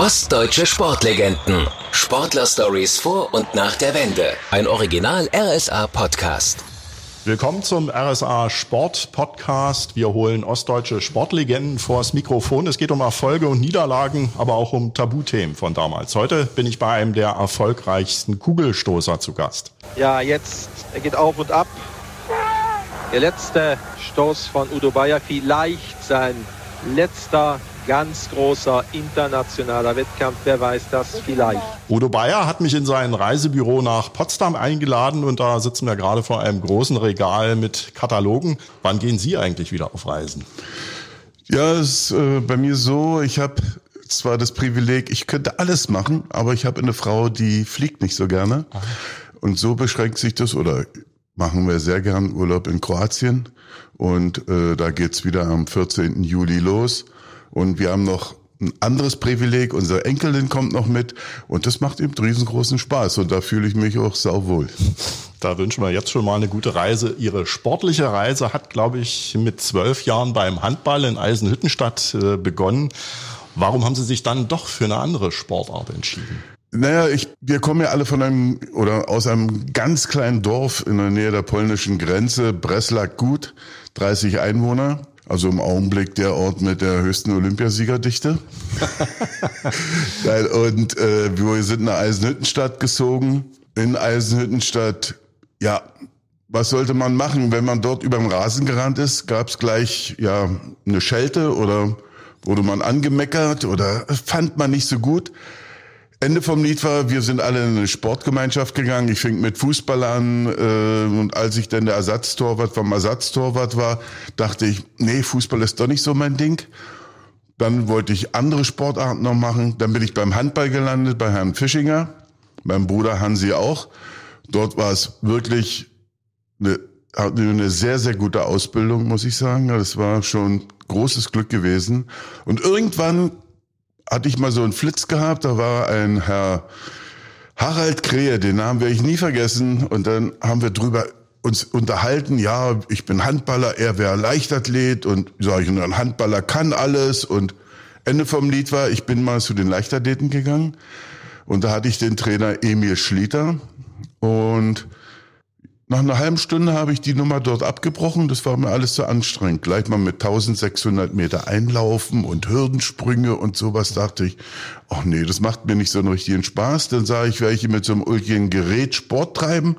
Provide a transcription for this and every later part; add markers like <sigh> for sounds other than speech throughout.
Ostdeutsche Sportlegenden. Sportler-Stories vor und nach der Wende. Ein Original RSA-Podcast. Willkommen zum RSA Sport Podcast. Wir holen ostdeutsche Sportlegenden vors Mikrofon. Es geht um Erfolge und Niederlagen, aber auch um Tabuthemen von damals. Heute bin ich bei einem der erfolgreichsten Kugelstoßer zu Gast. Ja, jetzt er geht auf und ab. Der letzte Stoß von Udo Bayer, vielleicht sein letzter ganz großer internationaler Wettkampf. Wer weiß das vielleicht? Udo Bayer hat mich in sein Reisebüro nach Potsdam eingeladen und da sitzen wir gerade vor einem großen Regal mit Katalogen. Wann gehen Sie eigentlich wieder auf Reisen? Ja, es ist äh, bei mir so, ich habe zwar das Privileg, ich könnte alles machen, aber ich habe eine Frau, die fliegt nicht so gerne. Und so beschränkt sich das, oder machen wir sehr gern Urlaub in Kroatien. Und äh, da geht's wieder am 14. Juli los. Und wir haben noch ein anderes Privileg, unsere Enkelin kommt noch mit und das macht eben riesengroßen Spaß und da fühle ich mich auch sauwohl. Da wünschen wir jetzt schon mal eine gute Reise. Ihre sportliche Reise hat, glaube ich, mit zwölf Jahren beim Handball in Eisenhüttenstadt äh, begonnen. Warum haben Sie sich dann doch für eine andere Sportart entschieden? Naja, ich, wir kommen ja alle von einem oder aus einem ganz kleinen Dorf in der Nähe der polnischen Grenze, Breslak Gut, 30 Einwohner. Also im Augenblick der Ort mit der höchsten Olympiasiegerdichte. <laughs> und äh, wir sind nach Eisenhüttenstadt gezogen. In Eisenhüttenstadt, ja, was sollte man machen, wenn man dort über den Rasen gerannt ist? Gab es gleich ja eine Schelte oder wurde man angemeckert oder fand man nicht so gut? Ende vom Lied war, wir sind alle in eine Sportgemeinschaft gegangen. Ich fing mit Fußball an äh, und als ich dann der Ersatztorwart vom Ersatztorwart war, dachte ich, nee, Fußball ist doch nicht so mein Ding. Dann wollte ich andere Sportarten noch machen. Dann bin ich beim Handball gelandet, bei Herrn Fischinger, meinem Bruder Hansi auch. Dort war es wirklich eine, eine sehr, sehr gute Ausbildung, muss ich sagen. Das war schon großes Glück gewesen. Und irgendwann hatte ich mal so einen Flitz gehabt, da war ein Herr Harald Krähe, den Namen werde ich nie vergessen. Und dann haben wir drüber uns unterhalten, ja, ich bin Handballer, er wäre Leichtathlet und sage ich, ein Handballer kann alles. Und Ende vom Lied war, ich bin mal zu den Leichtathleten gegangen und da hatte ich den Trainer Emil Schlieter und nach einer halben Stunde habe ich die Nummer dort abgebrochen. Das war mir alles zu anstrengend. Gleich mal mit 1600 Meter einlaufen und Hürdensprünge und sowas dachte ich, ach nee, das macht mir nicht so einen richtigen Spaß. Dann sah ich welche mit so einem ulkigen Gerät Sport treiben.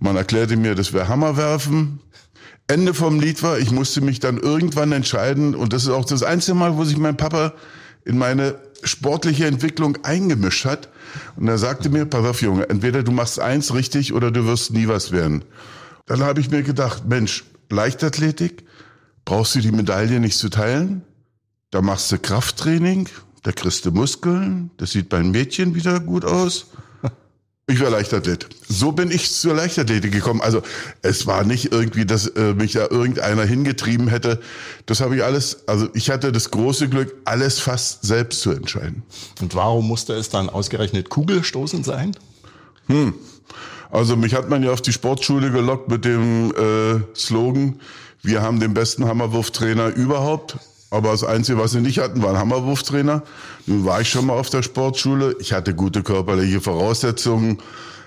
Man erklärte mir, das wäre Hammerwerfen. Ende vom Lied war, ich musste mich dann irgendwann entscheiden. Und das ist auch das einzige Mal, wo sich mein Papa in meine sportliche Entwicklung eingemischt hat. Und er sagte mir, pass auf Junge, entweder du machst eins richtig oder du wirst nie was werden. Dann habe ich mir gedacht, Mensch, Leichtathletik, brauchst du die Medaille nicht zu teilen? Da machst du Krafttraining, da kriegst du Muskeln, das sieht beim Mädchen wieder gut aus. Ich war Leichtathlet. So bin ich zur Leichtathletik gekommen. Also es war nicht irgendwie, dass äh, mich da irgendeiner hingetrieben hätte. Das habe ich alles, also ich hatte das große Glück, alles fast selbst zu entscheiden. Und warum musste es dann ausgerechnet Kugelstoßen sein? Hm. Also mich hat man ja auf die Sportschule gelockt mit dem äh, Slogan, wir haben den besten Hammerwurftrainer überhaupt. Aber das Einzige, was sie nicht hatten, war ein Hammerwurftrainer. Nun war ich schon mal auf der Sportschule. Ich hatte gute körperliche Voraussetzungen.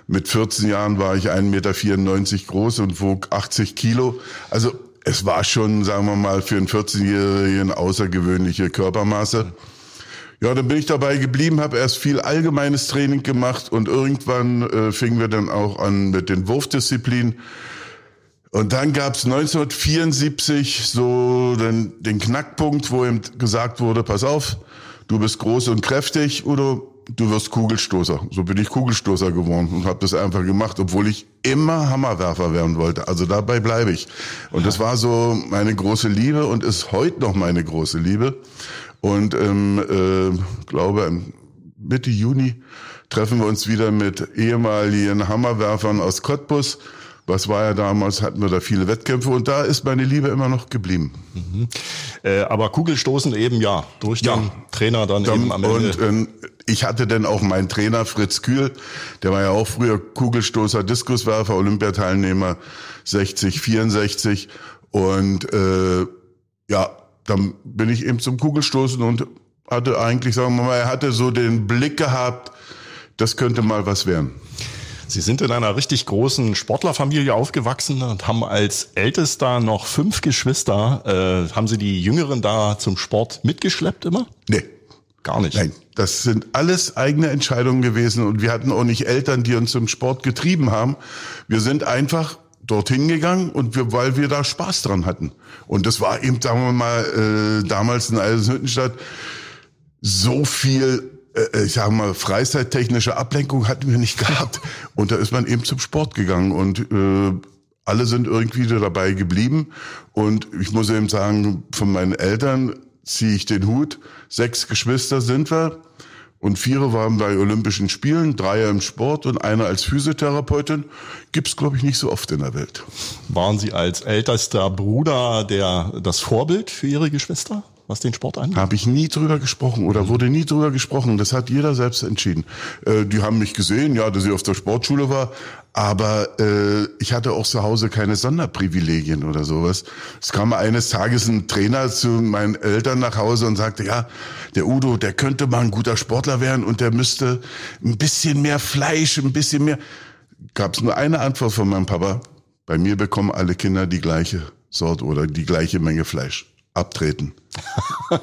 Mit 14 Jahren war ich 1,94 Meter groß und wog 80 Kilo. Also es war schon, sagen wir mal, für einen 14-Jährigen außergewöhnliche Körpermaße. Ja, dann bin ich dabei geblieben, habe erst viel allgemeines Training gemacht und irgendwann äh, fingen wir dann auch an mit den Wurfdisziplinen. Und dann gab es 1974 so den, den Knackpunkt, wo ihm gesagt wurde, pass auf, du bist groß und kräftig, Udo, du wirst Kugelstoßer. So bin ich Kugelstoßer geworden und habe das einfach gemacht, obwohl ich immer Hammerwerfer werden wollte. Also dabei bleibe ich. Und das war so meine große Liebe und ist heute noch meine große Liebe. Und ähm, äh, glaube Mitte Juni treffen wir uns wieder mit ehemaligen Hammerwerfern aus Cottbus was war ja damals, hatten wir da viele Wettkämpfe und da ist meine Liebe immer noch geblieben. Mhm. Äh, aber Kugelstoßen eben ja, durch ja. den Trainer dann, dann eben am Ende. Und äh, ich hatte dann auch meinen Trainer Fritz Kühl, der war ja auch früher Kugelstoßer, Diskuswerfer, Olympiateilnehmer 60, 64 und äh, ja, dann bin ich eben zum Kugelstoßen und hatte eigentlich, sagen wir mal, er hatte so den Blick gehabt, das könnte mal was werden. Sie sind in einer richtig großen Sportlerfamilie aufgewachsen und haben als Ältester noch fünf Geschwister. Äh, haben Sie die Jüngeren da zum Sport mitgeschleppt immer? Nee. Gar nicht. Nein, das sind alles eigene Entscheidungen gewesen und wir hatten auch nicht Eltern, die uns zum Sport getrieben haben. Wir sind einfach dorthin gegangen und wir, weil wir da Spaß dran hatten. Und das war eben, sagen wir mal, äh, damals in Eisenhüttenstadt so viel äh, ich sage mal, freizeittechnische Ablenkung hatten wir nicht <laughs> gehabt. Und da ist man eben zum Sport gegangen und äh, alle sind irgendwie dabei geblieben. Und ich muss eben sagen, von meinen Eltern ziehe ich den Hut. Sechs Geschwister sind wir. Und vier waren bei Olympischen Spielen, drei im Sport und einer als Physiotherapeutin. Gibt's glaube ich, nicht so oft in der Welt. Waren Sie als ältester Bruder der, das Vorbild für Ihre Geschwister? Was den Sport angeht? Habe ich nie drüber gesprochen oder wurde nie drüber gesprochen. Das hat jeder selbst entschieden. Äh, die haben mich gesehen, ja, dass ich auf der Sportschule war, aber äh, ich hatte auch zu Hause keine Sonderprivilegien oder sowas. Es kam eines Tages ein Trainer zu meinen Eltern nach Hause und sagte, ja, der Udo, der könnte mal ein guter Sportler werden und der müsste ein bisschen mehr Fleisch, ein bisschen mehr. Gab es nur eine Antwort von meinem Papa. Bei mir bekommen alle Kinder die gleiche Sort oder die gleiche Menge Fleisch abtreten.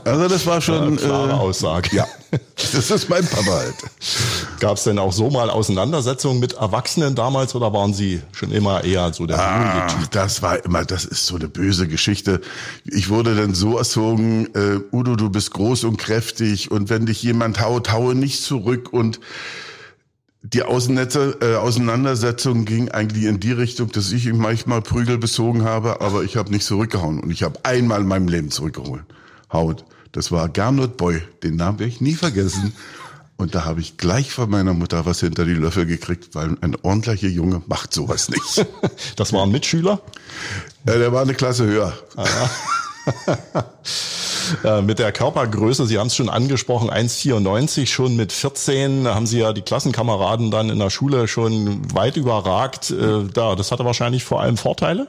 Also das war schon ja, klare äh, Aussage. Ja, das ist mein Papa halt. Gab es denn auch so mal Auseinandersetzungen mit Erwachsenen damals oder waren Sie schon immer eher so der ah, Typ? Das war immer, das ist so eine böse Geschichte. Ich wurde dann so erzogen, äh, Udo, du bist groß und kräftig und wenn dich jemand haut, haue nicht zurück und die äh, Auseinandersetzung ging eigentlich in die Richtung, dass ich ihm manchmal Prügel bezogen habe, aber ich habe nicht zurückgehauen. Und ich habe einmal in meinem Leben zurückgeholt. Haut. Das war Gernot Boy. Den Namen werde ich nie vergessen. Und da habe ich gleich von meiner Mutter was hinter die Löffel gekriegt, weil ein ordentlicher Junge macht sowas nicht. <laughs> Das war ein Mitschüler? Ja, der war eine Klasse höher. Ah, ja. <laughs> Mit der Körpergröße, Sie haben es schon angesprochen, 1,94, schon mit 14 haben Sie ja die Klassenkameraden dann in der Schule schon weit überragt. Äh, da, das hatte wahrscheinlich vor allem Vorteile?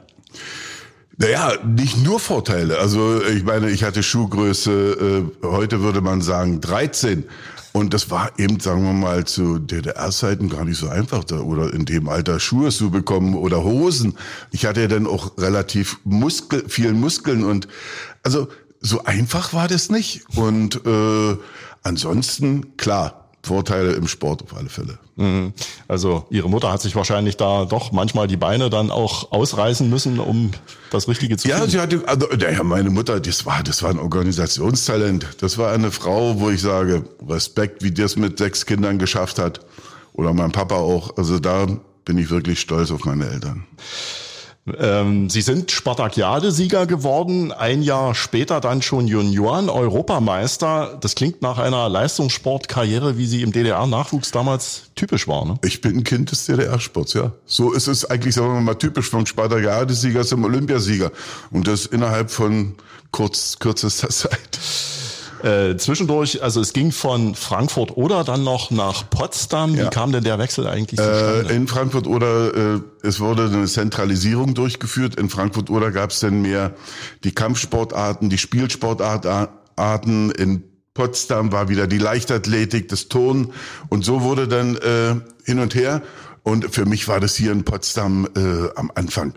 Naja, nicht nur Vorteile. Also ich meine, ich hatte Schuhgröße, äh, heute würde man sagen 13. Und das war eben, sagen wir mal, zu DDR-Zeiten gar nicht so einfach, da, oder in dem Alter Schuhe zu bekommen oder Hosen. Ich hatte ja dann auch relativ Muskel, viel Muskeln und also so einfach war das nicht. Und äh, ansonsten, klar, Vorteile im Sport auf alle Fälle. Mhm. Also Ihre Mutter hat sich wahrscheinlich da doch manchmal die Beine dann auch ausreißen müssen, um das Richtige zu ja, sie hatte, also, ja, meine Mutter, das war, das war ein Organisationstalent. Das war eine Frau, wo ich sage, Respekt, wie die es mit sechs Kindern geschafft hat. Oder mein Papa auch. Also da bin ich wirklich stolz auf meine Eltern. Ähm, Sie sind Spartakiade-Sieger geworden, ein Jahr später dann schon Junioren-Europameister. Das klingt nach einer Leistungssportkarriere, wie sie im DDR-Nachwuchs damals typisch war. Ne? Ich bin ein Kind des DDR-Sports, ja. So ist es eigentlich, sagen wir mal, typisch vom Spartakiade-Sieger zum Olympiasieger. Und das innerhalb von kurz, kürzester <laughs> Zeit. Äh, zwischendurch, also es ging von Frankfurt oder dann noch nach Potsdam. Wie ja. kam denn der Wechsel eigentlich zustande? Äh, in Frankfurt oder äh, es wurde eine Zentralisierung durchgeführt. In Frankfurt oder gab es dann mehr die Kampfsportarten, die Spielsportarten. In Potsdam war wieder die Leichtathletik, das Turnen und so wurde dann äh, hin und her. Und für mich war das hier in Potsdam äh, am Anfang,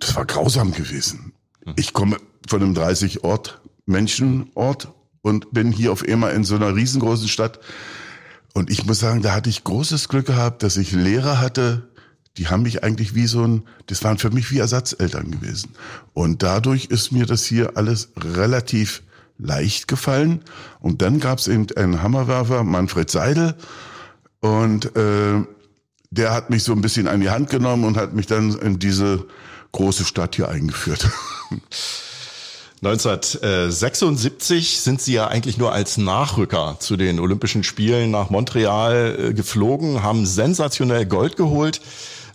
das war grausam gewesen. Hm. Ich komme von einem 30 Ort Menschenort und bin hier auf einmal in so einer riesengroßen Stadt. Und ich muss sagen, da hatte ich großes Glück gehabt, dass ich Lehrer hatte, die haben mich eigentlich wie so ein, das waren für mich wie Ersatzeltern gewesen. Und dadurch ist mir das hier alles relativ leicht gefallen. Und dann gab es eben einen Hammerwerfer, Manfred Seidel. Und äh, der hat mich so ein bisschen an die Hand genommen und hat mich dann in diese große Stadt hier eingeführt. <laughs> 1976 sind Sie ja eigentlich nur als Nachrücker zu den Olympischen Spielen nach Montreal äh, geflogen, haben sensationell Gold geholt.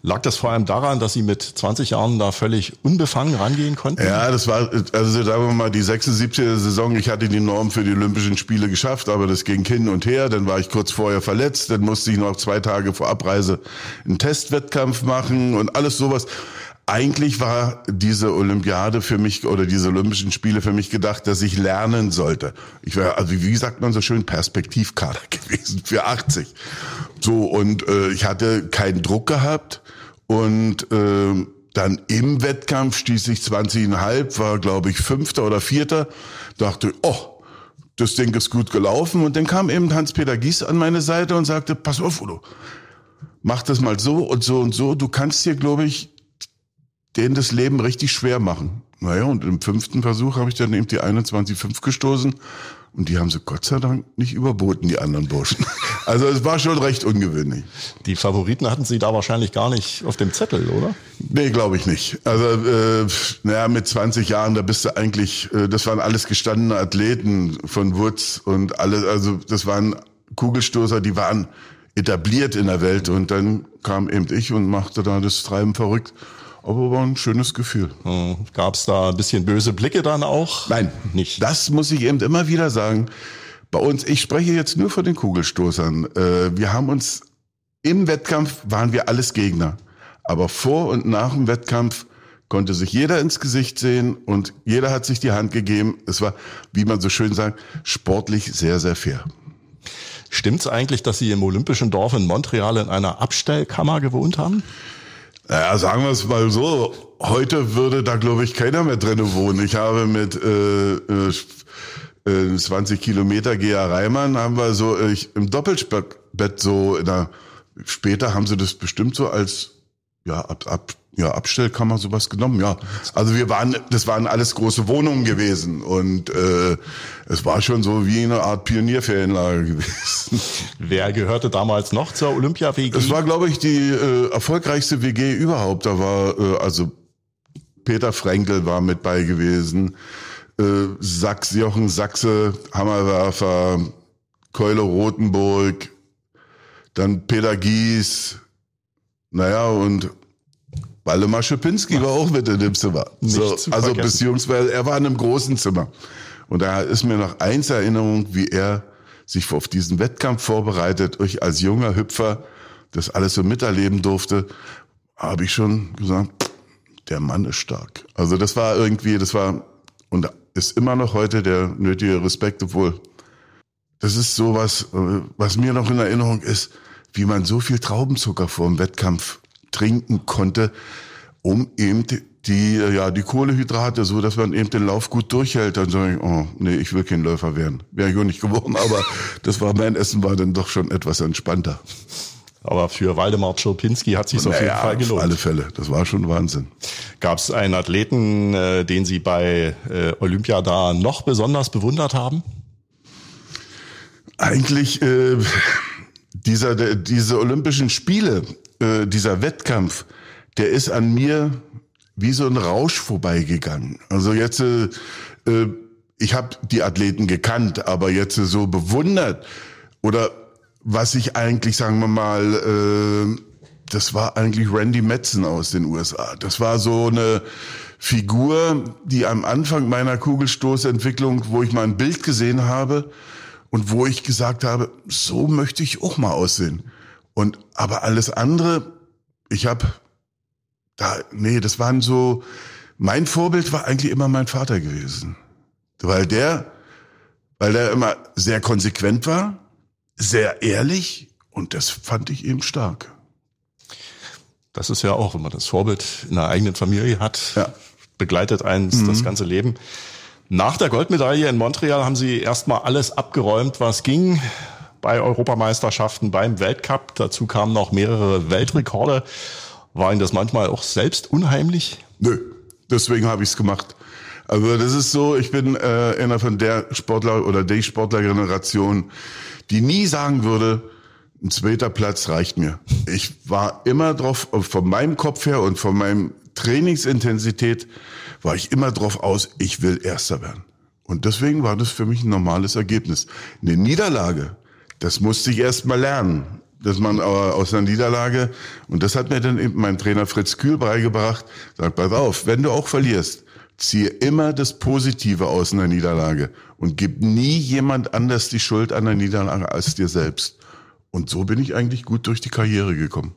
Lag das vor allem daran, dass Sie mit 20 Jahren da völlig unbefangen rangehen konnten? Ja, das war, also sagen wir mal, die 76. Saison, ich hatte die Norm für die Olympischen Spiele geschafft, aber das ging hin und her. Dann war ich kurz vorher verletzt, dann musste ich noch zwei Tage vor Abreise einen Testwettkampf machen und alles sowas. Eigentlich war diese Olympiade für mich oder diese Olympischen Spiele für mich gedacht, dass ich lernen sollte. Ich war, also wie sagt man so schön, Perspektivkader <laughs> gewesen für 80. So, und äh, ich hatte keinen Druck gehabt und äh, dann im Wettkampf stieß ich 20,5, war glaube ich Fünfter oder Vierter, dachte, oh, das Ding ist gut gelaufen. Und dann kam eben Hans-Peter Gies an meine Seite und sagte, pass auf, Udo, mach das mal so und so und so. Du kannst dir, glaube ich, denen das Leben richtig schwer machen. Naja, und im fünften Versuch habe ich dann eben die 21,5 gestoßen und die haben sie Gott sei Dank nicht überboten, die anderen Burschen. <laughs> Also es war schon recht ungewöhnlich. Die Favoriten hatten Sie da wahrscheinlich gar nicht auf dem Zettel, oder? Nee, glaube ich nicht. Also äh, naja, mit 20 Jahren, da bist du eigentlich, äh, das waren alles gestandene Athleten von Woods und alle, also das waren Kugelstoßer, die waren etabliert in der Welt und dann kam eben ich und machte da das Treiben verrückt. Aber war ein schönes Gefühl. Hm, Gab es da ein bisschen böse Blicke dann auch? Nein, nicht. Das muss ich eben immer wieder sagen. Bei uns, ich spreche jetzt nur von den Kugelstoßern. Äh, wir haben uns im Wettkampf waren wir alles Gegner. Aber vor und nach dem Wettkampf konnte sich jeder ins Gesicht sehen und jeder hat sich die Hand gegeben. Es war, wie man so schön sagt, sportlich sehr, sehr fair. Stimmt's eigentlich, dass Sie im Olympischen Dorf in Montreal in einer Abstellkammer gewohnt haben? Naja, sagen wir es mal so. Heute würde da, glaube ich, keiner mehr drinnen wohnen. Ich habe mit äh, äh, 20 Kilometer Gea Reimann haben wir so äh, ich, im Doppelbett so in der, später haben sie das bestimmt so als ja ab, ab ja, Abstellkammer sowas genommen, ja. Also wir waren, das waren alles große Wohnungen gewesen und äh, es war schon so wie eine Art Pionierferienlager <laughs> gewesen. Wer gehörte damals noch zur Olympia-WG? Das war, glaube ich, die äh, erfolgreichste WG überhaupt. Da war äh, also Peter Frenkel war mit bei gewesen, äh, Sachs, Jochen Sachse, Hammerwerfer, Keule Rotenburg, dann Peter Gies, naja, und Waldemar Schipinski war auch mit in dem Zimmer. So, also beziehungsweise er war in einem großen Zimmer. Und da ist mir noch eins Erinnerung, wie er sich auf diesen Wettkampf vorbereitet. Ich als junger Hüpfer das alles so miterleben durfte, habe ich schon gesagt, der Mann ist stark. Also das war irgendwie, das war und ist immer noch heute der nötige Respekt, obwohl das ist sowas, äh, was mir noch in Erinnerung ist, wie man so viel Traubenzucker vor dem Wettkampf trinken konnte, um eben die, ja, die Kohlehydrate, so dass man eben den Lauf gut durchhält. Dann sage ich, oh, nee, ich will kein Läufer werden. Wäre ich auch nicht geworden, aber das war mein Essen war dann doch schon etwas entspannter. Aber für Waldemar Czerpinski hat sich auf naja, jeden Fall gelohnt. Auf alle Fälle, das war schon Wahnsinn. Gab es einen Athleten, äh, den Sie bei äh, Olympia da noch besonders bewundert haben? Eigentlich äh, dieser, der, diese Olympischen Spiele, äh, dieser Wettkampf, der ist an mir wie so ein Rausch vorbeigegangen. Also jetzt, äh, äh ich habe die Athleten gekannt, aber jetzt so bewundert oder was ich eigentlich, sagen wir mal, äh, das war eigentlich Randy Metzen aus den USA. Das war so eine Figur, die am Anfang meiner Kugelstoßentwicklung, wo ich mal ein Bild gesehen habe und wo ich gesagt habe, so möchte ich auch mal aussehen. Und aber alles andere, ich habe da, nee, das waren so, mein Vorbild war eigentlich immer mein Vater gewesen. Weil der, weil der immer sehr konsequent war, sehr ehrlich und das fand ich eben stark. Das ist ja auch, wenn man das Vorbild in der eigenen Familie hat, ja. begleitet eins mhm. das ganze Leben. Nach der Goldmedaille in Montreal haben Sie erstmal alles abgeräumt, was ging bei Europameisterschaften, beim Weltcup. Dazu kamen noch mehrere Weltrekorde. War Ihnen das manchmal auch selbst unheimlich? Nö, deswegen habe ich es gemacht. Also das ist so, ich bin äh, einer von der Sportler oder der Sportlergeneration, die nie sagen würde, ein zweiter Platz reicht mir. Ich war immer drauf, von meinem Kopf her und von meinem Trainingsintensität war ich immer drauf aus, ich will Erster werden. Und deswegen war das für mich ein normales Ergebnis. Eine Niederlage, das musste ich erst mal lernen. Dass man aber aus einer Niederlage, und das hat mir dann eben mein Trainer Fritz Kühl beigebracht, sagt, pass auf, wenn du auch verlierst, ziehe immer das Positive aus einer Niederlage und gib nie jemand anders die Schuld an der Niederlage als dir selbst. Und so bin ich eigentlich gut durch die Karriere gekommen.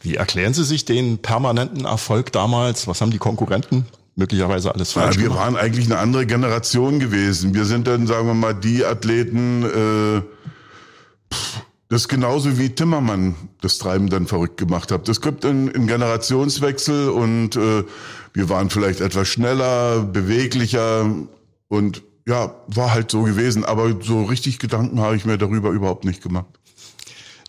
Wie erklären Sie sich den permanenten Erfolg damals? Was haben die Konkurrenten möglicherweise alles falsch ja, wir gemacht? waren eigentlich eine andere Generation gewesen. Wir sind dann, sagen wir mal, die Athleten, äh, das ist genauso wie Timmermann das Treiben dann verrückt gemacht hat. Das gibt einen, einen Generationswechsel und äh, wir waren vielleicht etwas schneller, beweglicher und ja, war halt so gewesen. Aber so richtig Gedanken habe ich mir darüber überhaupt nicht gemacht.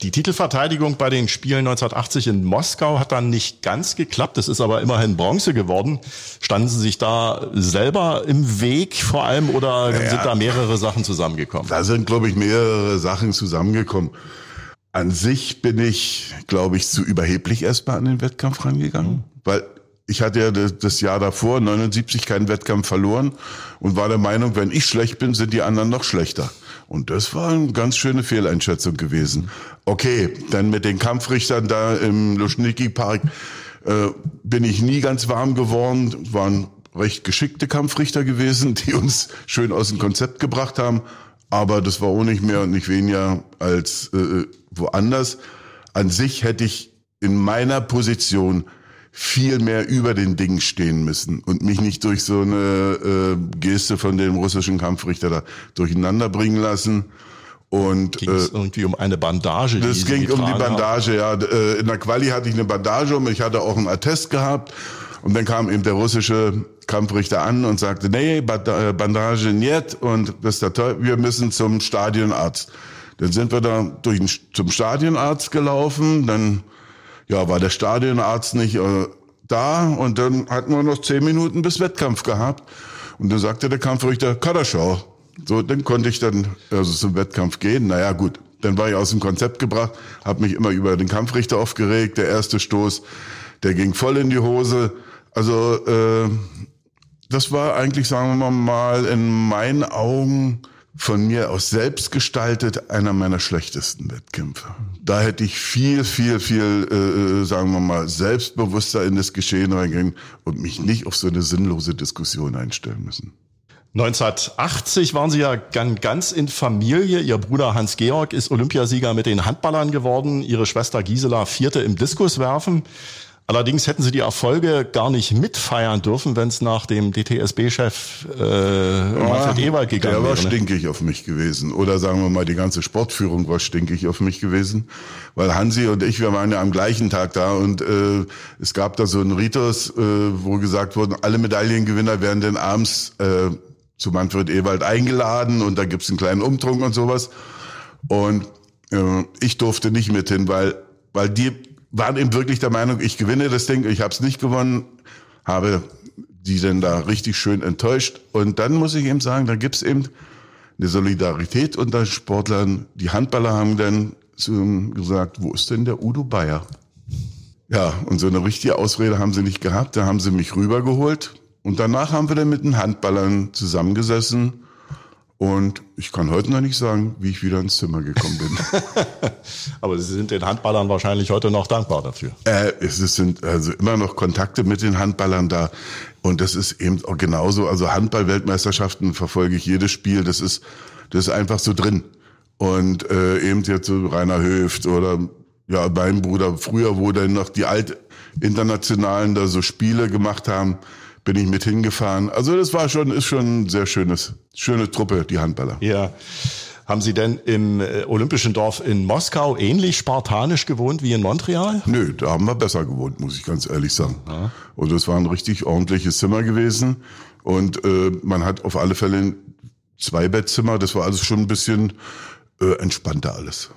Die Titelverteidigung bei den Spielen 1980 in Moskau hat dann nicht ganz geklappt. Es ist aber immerhin Bronze geworden. Standen Sie sich da selber im Weg vor allem oder ja, sind da mehrere Sachen zusammengekommen? Da sind, glaube ich, mehrere Sachen zusammengekommen. An sich bin ich, glaube ich, zu überheblich erstmal an den Wettkampf rangegangen, mhm. weil ich hatte ja das Jahr davor, 79, keinen Wettkampf verloren und war der Meinung, wenn ich schlecht bin, sind die anderen noch schlechter. Und das war eine ganz schöne Fehleinschätzung gewesen. Okay, dann mit den Kampfrichtern da im Luschniki-Park äh, bin ich nie ganz warm geworden. Waren recht geschickte Kampfrichter gewesen, <laughs> die uns schön aus dem Konzept gebracht haben. Aber das war auch nicht mehr und nicht weniger als äh, woanders. An sich hätte ich in meiner Position viel mehr über den Dingen stehen müssen und mich nicht durch so eine äh, Geste von dem russischen Kampfrichter da durcheinander bringen lassen. Und ging es äh, irgendwie um eine Bandage? Die das ging um die Bandage, haben? ja. Äh, in der Quali hatte ich eine Bandage um, ich hatte auch einen Attest gehabt. Und dann kam eben der russische Kampfrichter an und sagte, nee, äh, Bandage nicht und das ist der toll, wir müssen zum Stadionarzt. Dann sind wir da durch zum Stadionarzt gelaufen, dann ja, war der Stadionarzt nicht äh, da und dann hatten wir noch zehn Minuten bis Wettkampf gehabt. Und dann sagte der Kampfrichter, Kaderschau. So, dann konnte ich dann also zum Wettkampf gehen. Naja, gut, dann war ich aus dem Konzept gebracht, habe mich immer über den Kampfrichter aufgeregt. Der erste Stoß, der ging voll in die Hose. Also äh, das war eigentlich, sagen wir mal, in meinen Augen von mir aus selbst gestaltet einer meiner schlechtesten Wettkämpfe. Da hätte ich viel, viel, viel, äh, sagen wir mal, selbstbewusster in das Geschehen reingehen und mich nicht auf so eine sinnlose Diskussion einstellen müssen. 1980 waren Sie ja ganz in Familie. Ihr Bruder Hans-Georg ist Olympiasieger mit den Handballern geworden. Ihre Schwester Gisela vierte im Diskuswerfen. Allerdings hätten sie die Erfolge gar nicht mitfeiern dürfen, wenn es nach dem DTSB-Chef äh, Manfred ja, Ewald gegangen wäre. Der war wäre, stinkig auf mich gewesen. Oder sagen wir mal, die ganze Sportführung war stinkig auf mich gewesen. Weil Hansi und ich, wir waren ja am gleichen Tag da und äh, es gab da so einen Ritus, äh, wo gesagt wurde, alle Medaillengewinner werden dann abends äh, zu Manfred Ewald eingeladen und da gibt's einen kleinen Umtrunk und sowas. Und äh, ich durfte nicht mit hin, weil, weil die waren eben wirklich der Meinung, ich gewinne das Ding, ich habe es nicht gewonnen, habe die denn da richtig schön enttäuscht. Und dann muss ich eben sagen, da gibt's eben eine Solidarität unter Sportlern. Die Handballer haben dann gesagt, wo ist denn der Udo Bayer? Ja, und so eine richtige Ausrede haben sie nicht gehabt. Da haben sie mich rübergeholt. Und danach haben wir dann mit den Handballern zusammengesessen und ich kann heute noch nicht sagen, wie ich wieder ins Zimmer gekommen bin. <laughs> Aber Sie sind den Handballern wahrscheinlich heute noch dankbar dafür. Äh, es sind also immer noch Kontakte mit den Handballern da. Und das ist eben auch genauso. Also Handball-Weltmeisterschaften verfolge ich jedes Spiel. Das ist, das ist einfach so drin. Und äh, eben jetzt so Rainer Höft oder ja, mein Bruder früher, wo dann noch die Altinternationalen da so Spiele gemacht haben bin ich mit hingefahren. Also das war schon, ist schon ein sehr schönes, schöne Truppe, die Handballer. Ja. Haben Sie denn im äh, Olympischen Dorf in Moskau ähnlich spartanisch gewohnt wie in Montreal? Nö, da haben wir besser gewohnt, muss ich ganz ehrlich sagen. Ja. Und es war ein richtig ordentliches Zimmer gewesen. Und äh, man hat auf alle Fälle zwei Bettzimmer. Das war also schon ein bisschen äh, entspannter alles.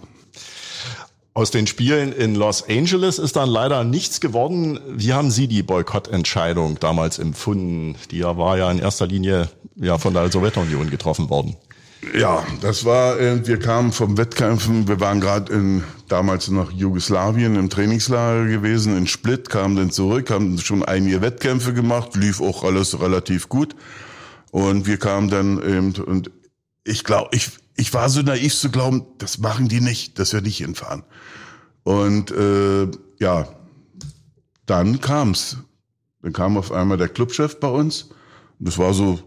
Aus den Spielen in Los Angeles ist dann leider nichts geworden. Wie haben Sie die Boykottentscheidung damals empfunden? Die war ja in erster Linie ja von der Sowjetunion getroffen worden. Ja, das war, äh, wir kamen vom Wettkämpfen, wir waren gerade in damals noch Jugoslawien im Trainingslager gewesen, in Split, kamen dann zurück, haben schon einige Wettkämpfe gemacht, lief auch alles relativ gut. Und wir kamen dann eben, und ich glaube, ich, ich war so naiv zu glauben, das machen die nicht, dass wir nicht hinfahren. Und äh, ja, dann kam's. Dann kam auf einmal der Clubchef bei uns. Und das war so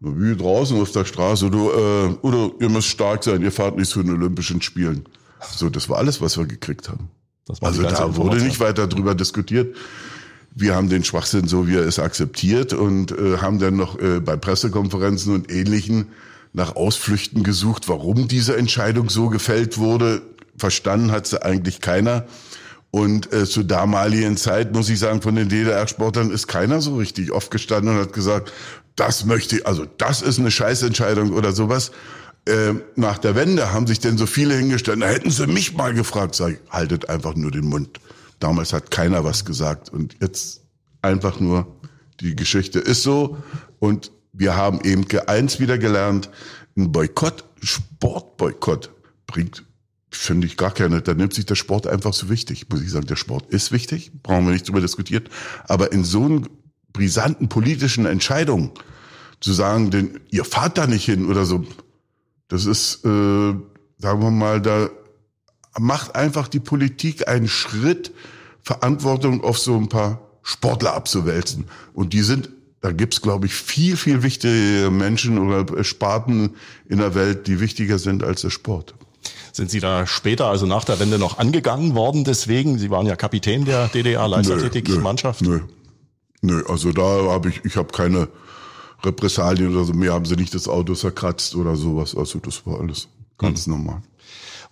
wie draußen auf der Straße. Du, äh, oder ihr müsst stark sein, ihr fahrt nicht zu den Olympischen Spielen. So, das war alles, was wir gekriegt haben. also da wurde nicht weiter drüber diskutiert. Wir haben den Schwachsinn so, wie er ist, akzeptiert und äh, haben dann noch äh, bei Pressekonferenzen und Ähnlichen nach Ausflüchten gesucht, warum diese Entscheidung so gefällt wurde. Verstanden hat sie eigentlich keiner. Und äh, zur damaligen Zeit, muss ich sagen, von den DDR-Sportlern ist keiner so richtig aufgestanden und hat gesagt, das möchte ich, also das ist eine Scheißentscheidung oder sowas. Äh, nach der Wende haben sich denn so viele hingestellt, da hätten sie mich mal gefragt, sag ich, haltet einfach nur den Mund. Damals hat keiner was gesagt und jetzt einfach nur, die Geschichte ist so und wir haben eben eins wieder gelernt, ein Boykott, Sportboykott bringt finde ich gar keine. Da nimmt sich der Sport einfach so wichtig, muss ich sagen. Der Sport ist wichtig, brauchen wir nicht drüber diskutieren. Aber in so einen brisanten politischen Entscheidungen zu sagen, denn ihr fahrt da nicht hin oder so, das ist, äh, sagen wir mal, da macht einfach die Politik einen Schritt, Verantwortung auf so ein paar Sportler abzuwälzen. Und die sind da gibt's, glaube ich, viel, viel wichtige Menschen oder Sparten in der Welt, die wichtiger sind als der Sport. Sind Sie da später, also nach der Wende, noch angegangen worden deswegen? Sie waren ja Kapitän der DDR-Leichtathletik-Mannschaft. Nö, nö, nö, also da habe ich, ich habe keine Repressalien oder so. Mir haben sie nicht das Auto zerkratzt oder sowas. Also das war alles ganz hm. normal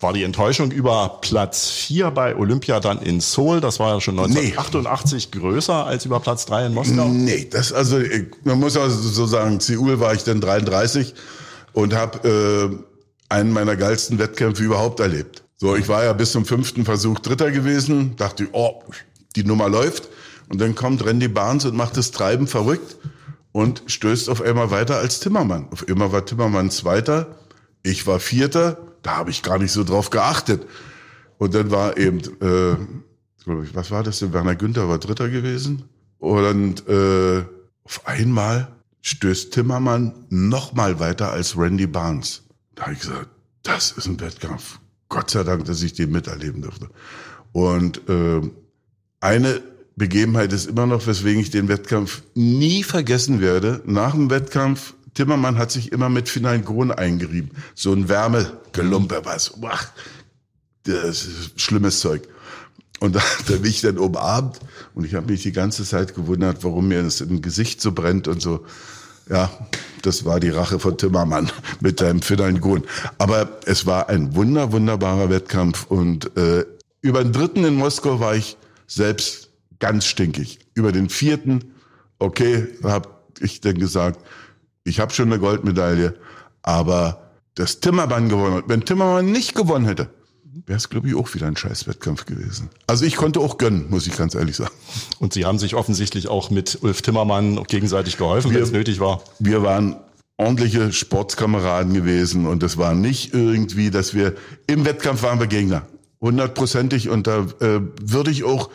war die Enttäuschung über Platz 4 bei Olympia dann in Seoul. Das war ja schon 1988 nee. größer als über Platz 3 in Moskau. Nee, das also man muss also so sagen, Seoul war ich dann 33 und habe äh, einen meiner geilsten Wettkämpfe überhaupt erlebt. So, ich war ja bis zum fünften Versuch Dritter gewesen, dachte, oh, die Nummer läuft. Und dann kommt Randy Barnes und macht das Treiben verrückt und stößt auf einmal weiter als Timmermann. Auf einmal war Timmermann Zweiter, ich war Vierter, da habe ich gar nicht so drauf geachtet. Und dann war eben, äh, was war das denn? Werner Günther war Dritter gewesen. Und äh, auf einmal stößt Timmermann noch mal weiter als Randy Barnes. Da habe ich gesagt, das ist ein Wettkampf. Gott sei Dank, dass ich den miterleben durfte. Und äh, eine Begebenheit ist immer noch, weswegen ich den Wettkampf nie vergessen werde. Nach dem Wettkampf, Timmermann hat sich immer mit Phenylgron eingerieben. So ein Wärmegelumpe, was. Das ist schlimmes Zeug. Und da, <laughs> da bin ich dann umarmt und ich habe mich die ganze Zeit gewundert, warum mir das im Gesicht so brennt und so. Ja, das war die Rache von Timmermann <laughs> mit seinem Gun. Aber es war ein wunder, wunderbarer Wettkampf und äh, über den dritten in Moskau war ich selbst ganz stinkig. Über den vierten, okay, habe ich dann gesagt, ich habe schon eine Goldmedaille, aber das Timmermann gewonnen hat. Wenn Timmermann nicht gewonnen hätte, wäre es, glaube ich, auch wieder ein Scheißwettkampf gewesen. Also ich konnte auch gönnen, muss ich ganz ehrlich sagen. Und Sie haben sich offensichtlich auch mit Ulf Timmermann gegenseitig geholfen, wenn es nötig war. Wir waren ordentliche Sportskameraden gewesen und es war nicht irgendwie, dass wir im Wettkampf waren wir Gegner. Hundertprozentig und da äh, würde ich auch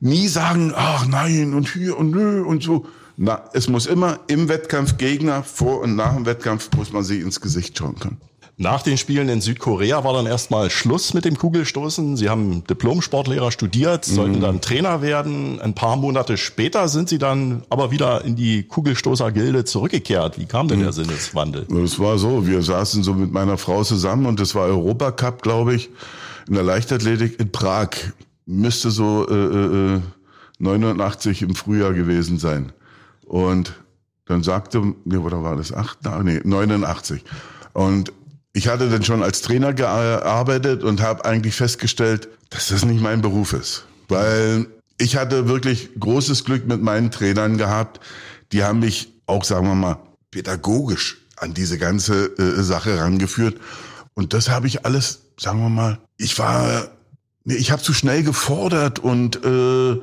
nie sagen, ach nein und hier und nö und so. Na, es muss immer im Wettkampf Gegner, vor und nach dem Wettkampf muss man sie ins Gesicht schauen können. Nach den Spielen in Südkorea war dann erstmal Schluss mit dem Kugelstoßen. Sie haben Diplom-Sportlehrer studiert, sollten mhm. dann Trainer werden. Ein paar Monate später sind Sie dann aber wieder in die Kugelstoßer-Gilde zurückgekehrt. Wie kam denn der mhm. Sinneswandel? Das war so, wir saßen so mit meiner Frau zusammen und das war Europacup, glaube ich, in der Leichtathletik in Prag. Müsste so äh, äh, 89 im Frühjahr gewesen sein. Und dann sagte, nee, oder war das 8? Nee, 89. Und ich hatte dann schon als Trainer gearbeitet und habe eigentlich festgestellt, dass das nicht mein Beruf ist. Weil ich hatte wirklich großes Glück mit meinen Trainern gehabt. Die haben mich auch, sagen wir mal, pädagogisch an diese ganze äh, Sache rangeführt. Und das habe ich alles, sagen wir mal, ich war, nee, ich habe zu schnell gefordert und äh,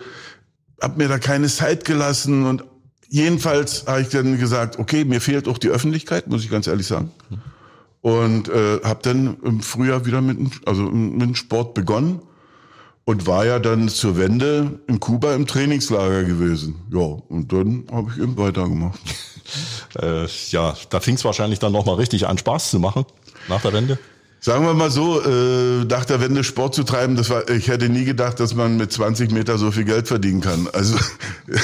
habe mir da keine Zeit gelassen. Und jedenfalls habe ich dann gesagt, okay, mir fehlt auch die Öffentlichkeit, muss ich ganz ehrlich sagen und äh, habe dann im Frühjahr wieder mit, also mit dem Sport begonnen und war ja dann zur Wende in Kuba im Trainingslager gewesen. Ja, und dann habe ich eben weitergemacht. <laughs> äh, ja, da fing es wahrscheinlich dann nochmal richtig an, Spaß zu machen nach der Wende. Sagen wir mal so, äh, nach der Wende Sport zu treiben, das war, ich hätte nie gedacht, dass man mit 20 Meter so viel Geld verdienen kann. Also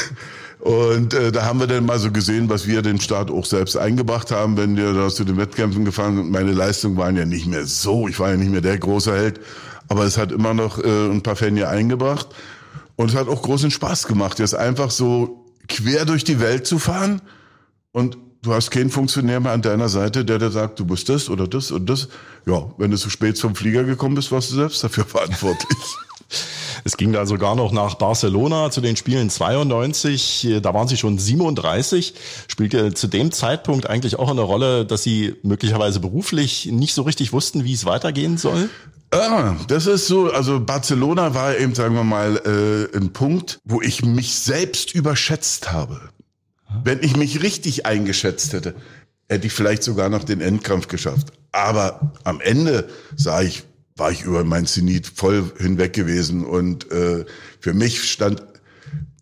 <laughs> Und äh, da haben wir dann mal so gesehen, was wir den Start auch selbst eingebracht haben, wenn wir da zu den Wettkämpfen gefahren sind. Meine Leistungen waren ja nicht mehr so, ich war ja nicht mehr der große Held, aber es hat immer noch äh, ein paar Fänge eingebracht. Und es hat auch großen Spaß gemacht, jetzt einfach so quer durch die Welt zu fahren und du hast keinen Funktionär mehr an deiner Seite, der dir sagt, du musst das oder das und das. Ja, wenn du zu spät zum Flieger gekommen bist, warst du selbst dafür <laughs> verantwortlich. Es ging da sogar noch nach Barcelona zu den Spielen 92. Da waren Sie schon 37. Spielte zu dem Zeitpunkt eigentlich auch eine Rolle, dass Sie möglicherweise beruflich nicht so richtig wussten, wie es weitergehen soll? Ah, das ist so, also Barcelona war eben, sagen wir mal, äh, ein Punkt, wo ich mich selbst überschätzt habe. Wenn ich mich richtig eingeschätzt hätte, hätte ich vielleicht sogar noch den Endkampf geschafft. Aber am Ende sah ich, war ich über mein Zenit voll hinweg gewesen. Und äh, für mich stand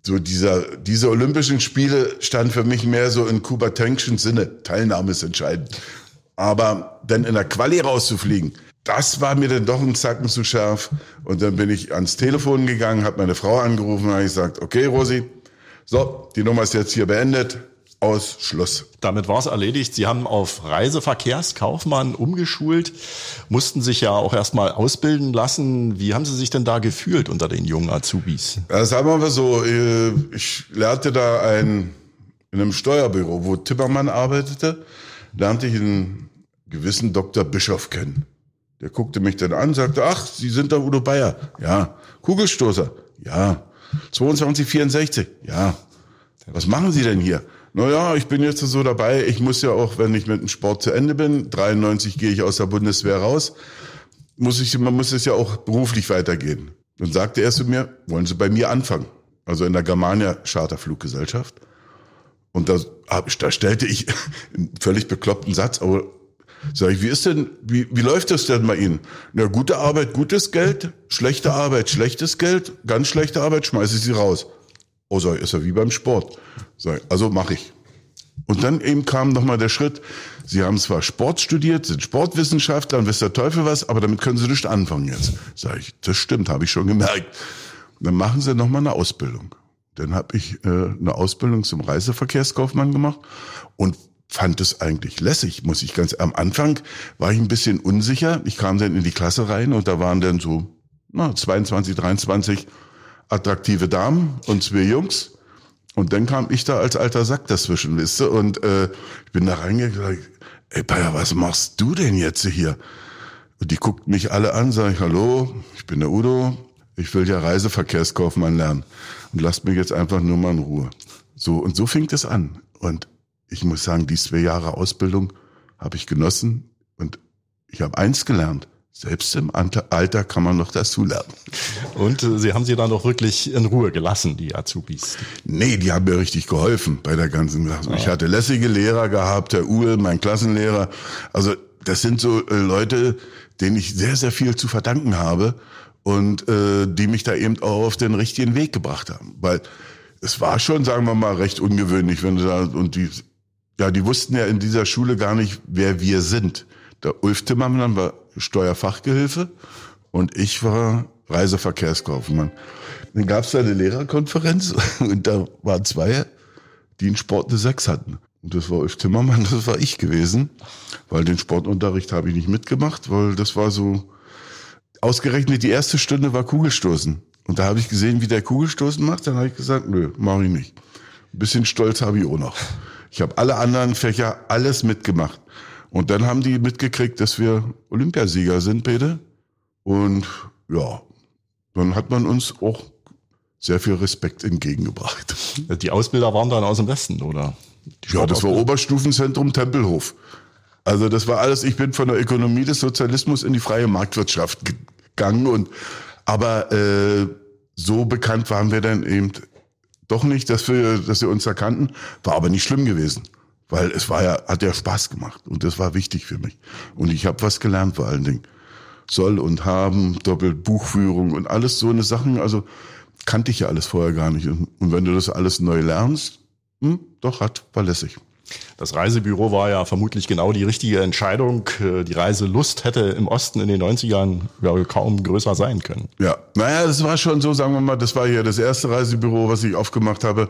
so dieser, diese Olympischen Spiele stand für mich mehr so in Kubatenkschen Sinne. Teilnahme ist entscheidend. Aber dann in der Quali rauszufliegen, das war mir dann doch ein Zacken zu scharf. Und dann bin ich ans Telefon gegangen, habe meine Frau angerufen und habe gesagt, okay, Rosi, so, die Nummer ist jetzt hier beendet. Aus Schluss. Damit war es erledigt. Sie haben auf Reiseverkehrskaufmann umgeschult, mussten sich ja auch erstmal ausbilden lassen. Wie haben Sie sich denn da gefühlt unter den jungen Azubis? Ja, sagen wir mal so, äh, ich lernte da ein, in einem Steuerbüro, wo Timmermann arbeitete, lernte ich einen gewissen Dr. Bischof kennen. Der guckte mich dann an, sagte, ach, Sie sind doch Udo Bayer. Ja. Kugelstoßer. Ja. 2264. Ja. Was machen Sie denn hier? Naja, ich bin jetzt so dabei. Ich muss ja auch, wenn ich mit dem Sport zu Ende bin, 93 gehe ich aus der Bundeswehr raus, muss ich, man muss es ja auch beruflich weitergehen. Dann sagte er zu mir, wollen Sie bei mir anfangen? Also in der Germania Charterfluggesellschaft. Und da, da stellte ich <laughs> einen völlig bekloppten Satz, aber Sag ich, wie ist denn, wie, wie läuft das denn bei Ihnen? Na, gute Arbeit, gutes Geld, schlechte Arbeit, schlechtes Geld, ganz schlechte Arbeit, schmeiße ich sie raus. Oh, ich, ist ja wie beim Sport. Ich, also mache ich. Und dann eben kam nochmal der Schritt, Sie haben zwar Sport studiert, sind Sportwissenschaftler und wisst der Teufel was, aber damit können Sie nicht anfangen jetzt. Sag ich, das stimmt, habe ich schon gemerkt. Und dann machen Sie nochmal eine Ausbildung. Dann habe ich äh, eine Ausbildung zum Reiseverkehrskaufmann gemacht und fand es eigentlich lässig, muss ich ganz, am Anfang war ich ein bisschen unsicher. Ich kam dann in die Klasse rein und da waren dann so, na, 22, 23 attraktive Damen und zwei Jungs. Und dann kam ich da als alter Sack dazwischen, wisst ihr, und äh, ich bin da reingegangen, ey Bayer, was machst du denn jetzt hier? Und die guckten mich alle an, sag ich, hallo, ich bin der Udo, ich will ja Reiseverkehrskaufmann lernen und lasst mich jetzt einfach nur mal in Ruhe. So, und so fing es an. Und ich muss sagen, die zwei Jahre Ausbildung habe ich genossen und ich habe eins gelernt. Selbst im Alter kann man noch dazu lernen. Und äh, Sie haben sie dann doch wirklich in Ruhe gelassen, die Azubis? Nee, die haben mir richtig geholfen bei der ganzen Sache. Ich hatte lässige Lehrer gehabt, der Uhl, mein Klassenlehrer. Also das sind so äh, Leute, denen ich sehr, sehr viel zu verdanken habe und äh, die mich da eben auch auf den richtigen Weg gebracht haben. Weil es war schon, sagen wir mal, recht ungewöhnlich, wenn du da und die ja, die wussten ja in dieser Schule gar nicht, wer wir sind. Der Ulf Timmermann war Steuerfachgehilfe und ich war Reiseverkehrskaufmann. Dann gab es da eine Lehrerkonferenz <laughs> und da waren zwei, die in Sport eine Sechs hatten. Und das war Ulf Timmermann, das war ich gewesen, weil den Sportunterricht habe ich nicht mitgemacht, weil das war so, ausgerechnet die erste Stunde war Kugelstoßen. Und da habe ich gesehen, wie der Kugelstoßen macht, dann habe ich gesagt, nö, mache ich nicht. Ein bisschen stolz habe ich auch noch. Ich habe alle anderen Fächer alles mitgemacht. Und dann haben die mitgekriegt, dass wir Olympiasieger sind, Peter. Und ja, dann hat man uns auch sehr viel Respekt entgegengebracht. Die Ausbilder waren dann aus dem Westen, oder? Ja, das war Oberstufenzentrum Tempelhof. Also das war alles, ich bin von der Ökonomie des Sozialismus in die freie Marktwirtschaft gegangen und aber äh, so bekannt waren wir dann eben doch nicht, dass wir, dass sie uns erkannten. War aber nicht schlimm gewesen. Weil es war ja, hat ja Spaß gemacht. Und das war wichtig für mich. Und ich habe was gelernt vor allen Dingen. Soll und haben, doppelt Buchführung und alles so eine Sachen. Also kannte ich ja alles vorher gar nicht. Und wenn du das alles neu lernst, hm, doch hat, war lässig. Das Reisebüro war ja vermutlich genau die richtige Entscheidung. Äh, die Reiselust hätte im Osten in den 90ern ja, kaum größer sein können. Ja, naja, das war schon so, sagen wir mal, das war ja das erste Reisebüro, was ich aufgemacht habe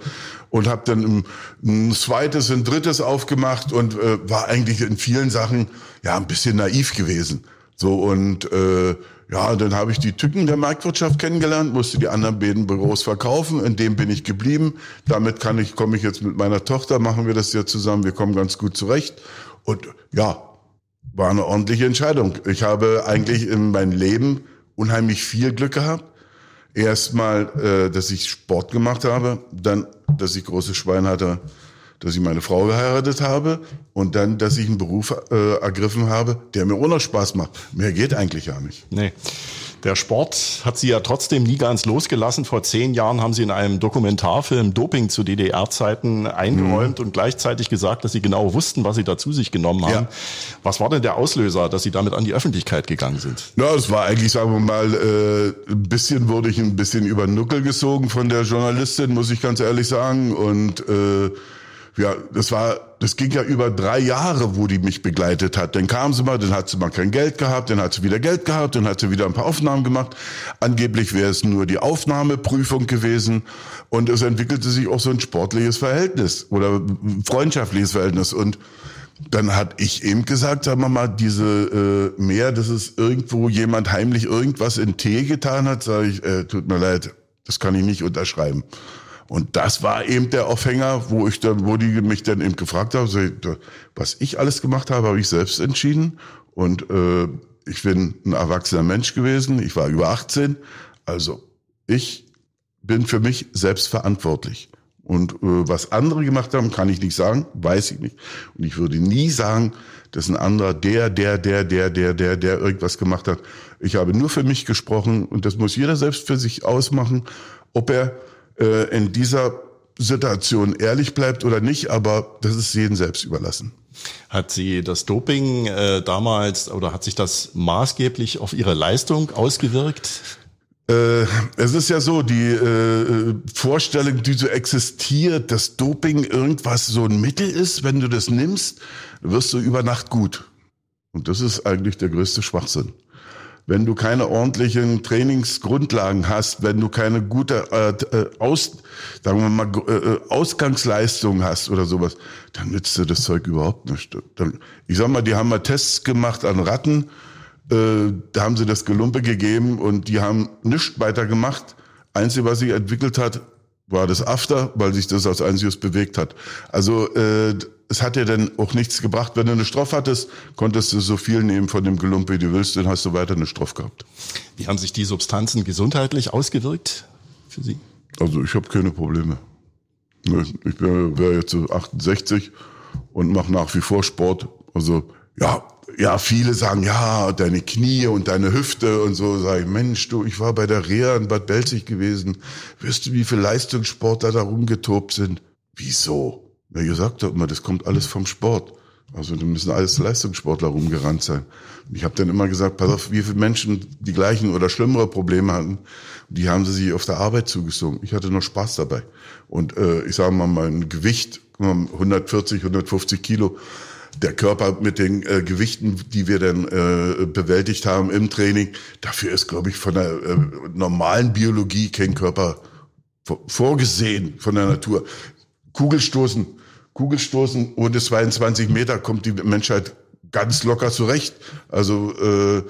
und habe dann ein zweites, ein drittes aufgemacht und äh, war eigentlich in vielen Sachen ja ein bisschen naiv gewesen. So und äh, ja, dann habe ich die Tücken der Marktwirtschaft kennengelernt, musste die anderen beiden Büros verkaufen, in dem bin ich geblieben. Damit kann ich, komme ich jetzt mit meiner Tochter, machen wir das ja zusammen, wir kommen ganz gut zurecht. Und ja, war eine ordentliche Entscheidung. Ich habe eigentlich in meinem Leben unheimlich viel Glück gehabt. Erstmal, äh, dass ich Sport gemacht habe, dann, dass ich großes Schwein hatte, dass ich meine Frau geheiratet habe und dann, dass ich einen Beruf äh, ergriffen habe, der mir auch noch Spaß macht. Mehr geht eigentlich ja nicht. Nee. Der Sport hat sie ja trotzdem nie ganz losgelassen. Vor zehn Jahren haben sie in einem Dokumentarfilm Doping zu DDR-Zeiten eingeräumt mhm. und gleichzeitig gesagt, dass sie genau wussten, was sie da zu sich genommen haben. Ja. Was war denn der Auslöser, dass sie damit an die Öffentlichkeit gegangen sind? Ja, es war eigentlich, sagen wir mal, äh, ein bisschen wurde ich ein bisschen über den Nuckel gesogen von der Journalistin, muss ich ganz ehrlich sagen. Und äh, ja, das war, das ging ja über drei Jahre, wo die mich begleitet hat. Dann kam sie mal, dann hat sie mal kein Geld gehabt, dann hat sie wieder Geld gehabt, dann hat sie wieder ein paar Aufnahmen gemacht. Angeblich wäre es nur die Aufnahmeprüfung gewesen und es entwickelte sich auch so ein sportliches Verhältnis oder freundschaftliches Verhältnis und dann hat ich eben gesagt, sagen wir mal, diese äh, mehr, dass es irgendwo jemand heimlich irgendwas in Tee getan hat, sage ich, äh, tut mir leid, das kann ich nicht unterschreiben. Und das war eben der Aufhänger, wo ich dann, wo die mich dann eben gefragt haben, was ich alles gemacht habe, habe ich selbst entschieden. Und äh, ich bin ein erwachsener Mensch gewesen. Ich war über 18. Also ich bin für mich selbst verantwortlich. Und äh, was andere gemacht haben, kann ich nicht sagen, weiß ich nicht. Und ich würde nie sagen, dass ein anderer, der, der, der, der, der, der, der irgendwas gemacht hat. Ich habe nur für mich gesprochen und das muss jeder selbst für sich ausmachen, ob er äh, in dieser Situation ehrlich bleibt oder nicht, aber das ist jedem selbst überlassen. Hat sie das Doping äh, damals oder hat sich das maßgeblich auf ihre Leistung ausgewirkt? Äh, es ist ja so, die äh, Vorstellung, die so existiert, dass Doping irgendwas so ein Mittel ist, wenn du das nimmst, wirst du über Nacht gut. Und das ist eigentlich der größte Schwachsinn wenn du keine ordentlichen Trainingsgrundlagen hast, wenn du keine gute äh, äh, Aus, sagen wir mal, äh, äh, Ausgangsleistung hast oder sowas, dann nützt dir das Zeug überhaupt nicht. Dann, ich sag mal, die haben mal Tests gemacht an Ratten, äh, da haben sie das Gelumpe gegeben und die haben nichts weiter gemacht. Einzige, was sich entwickelt hat, war das After, weil sich das als einziges bewegt hat. Also äh, es hat dir dann auch nichts gebracht. Wenn du eine Stroff hattest, konntest du so viel nehmen von dem Gelumpe, wie du willst, dann hast du weiter eine Stroff gehabt. Wie haben sich die Substanzen gesundheitlich ausgewirkt für Sie? Also ich habe keine Probleme. Ich wäre jetzt 68 und mache nach wie vor Sport. Also ja, ja, viele sagen, ja, deine Knie und deine Hüfte und so. Sag ich, Mensch, du, ich war bei der Reha in Bad Belzig gewesen. Weißt du, wie viele Leistungssportler da rumgetobt sind? Wieso? Ja, ihr sagt doch immer, das kommt alles vom Sport. Also da müssen alles Leistungssportler rumgerannt sein. Und ich habe dann immer gesagt, pass auf, wie viele Menschen die gleichen oder schlimmere Probleme hatten, die haben sie sich auf der Arbeit zugezogen. Ich hatte noch Spaß dabei. Und äh, ich sage mal, mein Gewicht, 140, 150 Kilo, der Körper mit den äh, Gewichten, die wir dann äh, bewältigt haben im Training, dafür ist, glaube ich, von der äh, normalen Biologie kein Körper vorgesehen von der Natur. Kugelstoßen, Kugelstoßen ohne 22 Meter kommt die Menschheit ganz locker zurecht. Also äh,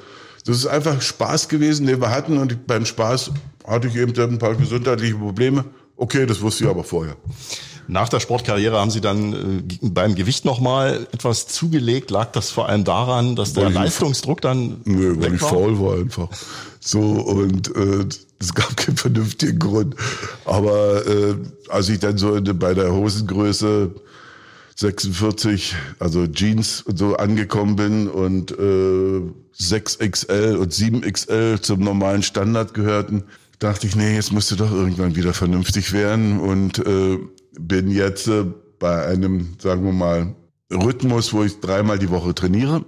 das ist einfach Spaß gewesen, den wir hatten. Und beim Spaß hatte ich eben ein paar gesundheitliche Probleme. Okay, das wusste ich aber vorher. Nach der Sportkarriere haben Sie dann äh, beim Gewicht nochmal etwas zugelegt. Lag das vor allem daran, dass der weil Leistungsdruck dann Nö, weil ich faul war einfach. So und äh, es gab <laughs> keinen vernünftigen Grund. Aber äh, als ich dann so bei der Hosengröße 46, also Jeans und so angekommen bin und äh, 6XL und 7XL zum normalen Standard gehörten, dachte ich, nee, jetzt musst du doch irgendwann wieder vernünftig werden und äh, bin jetzt äh, bei einem, sagen wir mal, Rhythmus, wo ich dreimal die Woche trainiere.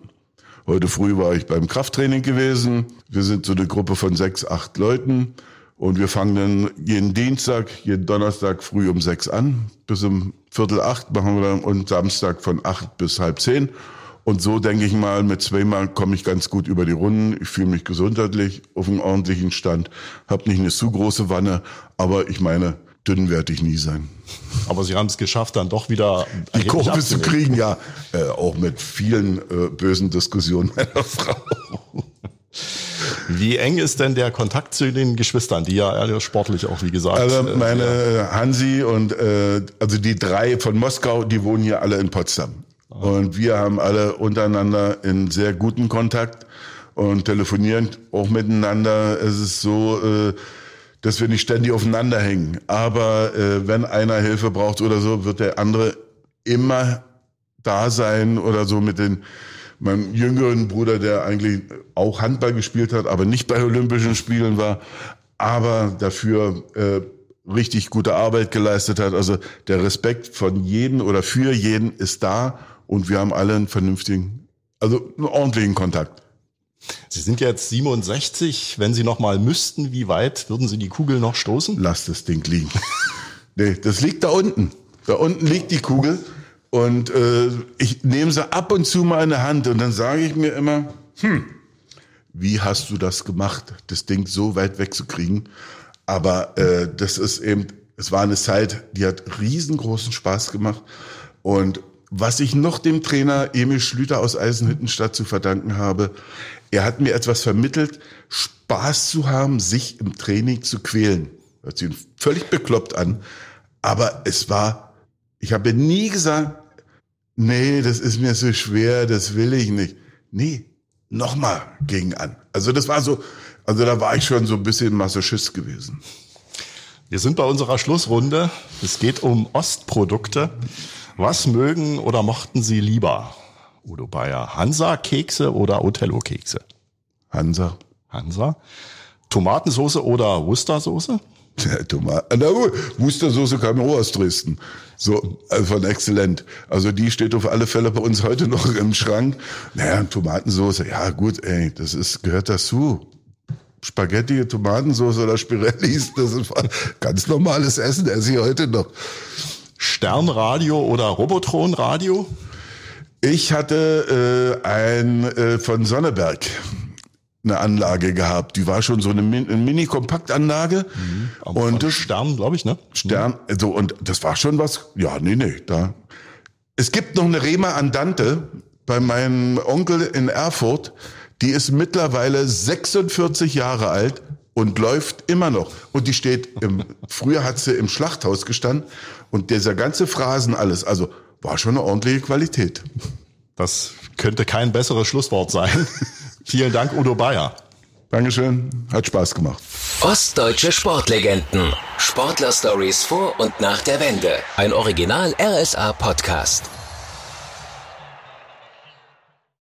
Heute früh war ich beim Krafttraining gewesen. Wir sind so eine Gruppe von sechs, acht Leuten. Und wir fangen dann jeden Dienstag, jeden Donnerstag früh um sechs an, bis um Viertel acht machen wir dann und Samstag von acht bis halb zehn. Und so denke ich mal, mit zweimal komme ich ganz gut über die Runden. Ich fühle mich gesundheitlich auf einem ordentlichen Stand, habe nicht eine zu große Wanne, aber ich meine, dünn werde ich nie sein. Aber Sie haben es geschafft, dann doch wieder die Kurve zu kriegen, ja, äh, auch mit vielen äh, bösen Diskussionen meiner <laughs> Frau. Wie eng ist denn der Kontakt zu den Geschwistern, die ja sportlich auch, wie gesagt. Also meine äh. Hansi und äh, also die drei von Moskau, die wohnen hier alle in Potsdam. Und wir haben alle untereinander in sehr guten Kontakt und telefonieren auch miteinander. Es ist so, äh, dass wir nicht ständig aufeinander hängen. Aber äh, wenn einer Hilfe braucht oder so, wird der andere immer da sein oder so mit den meinem jüngeren Bruder, der eigentlich auch Handball gespielt hat, aber nicht bei Olympischen Spielen war, aber dafür äh, richtig gute Arbeit geleistet hat. Also der Respekt von jedem oder für jeden ist da und wir haben alle einen vernünftigen, also einen ordentlichen Kontakt. Sie sind jetzt 67. Wenn Sie noch mal müssten, wie weit würden Sie die Kugel noch stoßen? Lass das Ding liegen. <laughs> nee, das liegt da unten. Da unten liegt die Kugel und äh, ich nehme sie ab und zu mal in der Hand und dann sage ich mir immer, hm, wie hast du das gemacht, das Ding so weit wegzukriegen? Aber äh, das ist eben, es war eine Zeit, die hat riesengroßen Spaß gemacht und was ich noch dem Trainer Emil Schlüter aus Eisenhüttenstadt zu verdanken habe, er hat mir etwas vermittelt, Spaß zu haben, sich im Training zu quälen. Hört sich völlig bekloppt an. Aber es war, ich habe nie gesagt, nee, das ist mir so schwer, das will ich nicht. Nee, nochmal gegen an. Also das war so, also da war ich schon so ein bisschen Masochist gewesen. Wir sind bei unserer Schlussrunde. Es geht um Ostprodukte. Was mögen oder mochten Sie lieber? Udo Bayer, Hansa-Kekse oder Othello-Kekse? Hansa. Hansa. Tomatensoße oder Worcestersoße? Tomaten. Na gut, Worcestersoße kam auch aus Dresden. So, also von exzellent. Also die steht auf alle Fälle bei uns heute noch im Schrank. Naja, Tomatensoße, ja gut, ey, das ist, gehört dazu. Spaghetti, Tomatensauce oder Spirellis, das ist ganz normales Essen, esse ich heute noch. Sternradio oder Robotronradio? Ich hatte äh, ein äh, von Sonneberg eine Anlage gehabt. Die war schon so eine, Mini-Kompaktanlage. Mhm. Und von Stern, glaube ich, ne? Stern, mhm. also, und das war schon was. Ja, nee, nee, da. Es gibt noch eine Rema Andante bei meinem Onkel in Erfurt. Die ist mittlerweile 46 Jahre alt und läuft immer noch. Und die steht im, früher hat sie im Schlachthaus gestanden und dieser ganze Phrasen alles, also war schon eine ordentliche Qualität. Das könnte kein besseres Schlusswort sein. <laughs> Vielen Dank, Udo Bayer. Dankeschön, hat Spaß gemacht. Ostdeutsche Sportlegenden. Sportler-Stories vor und nach der Wende. Ein Original RSA-Podcast.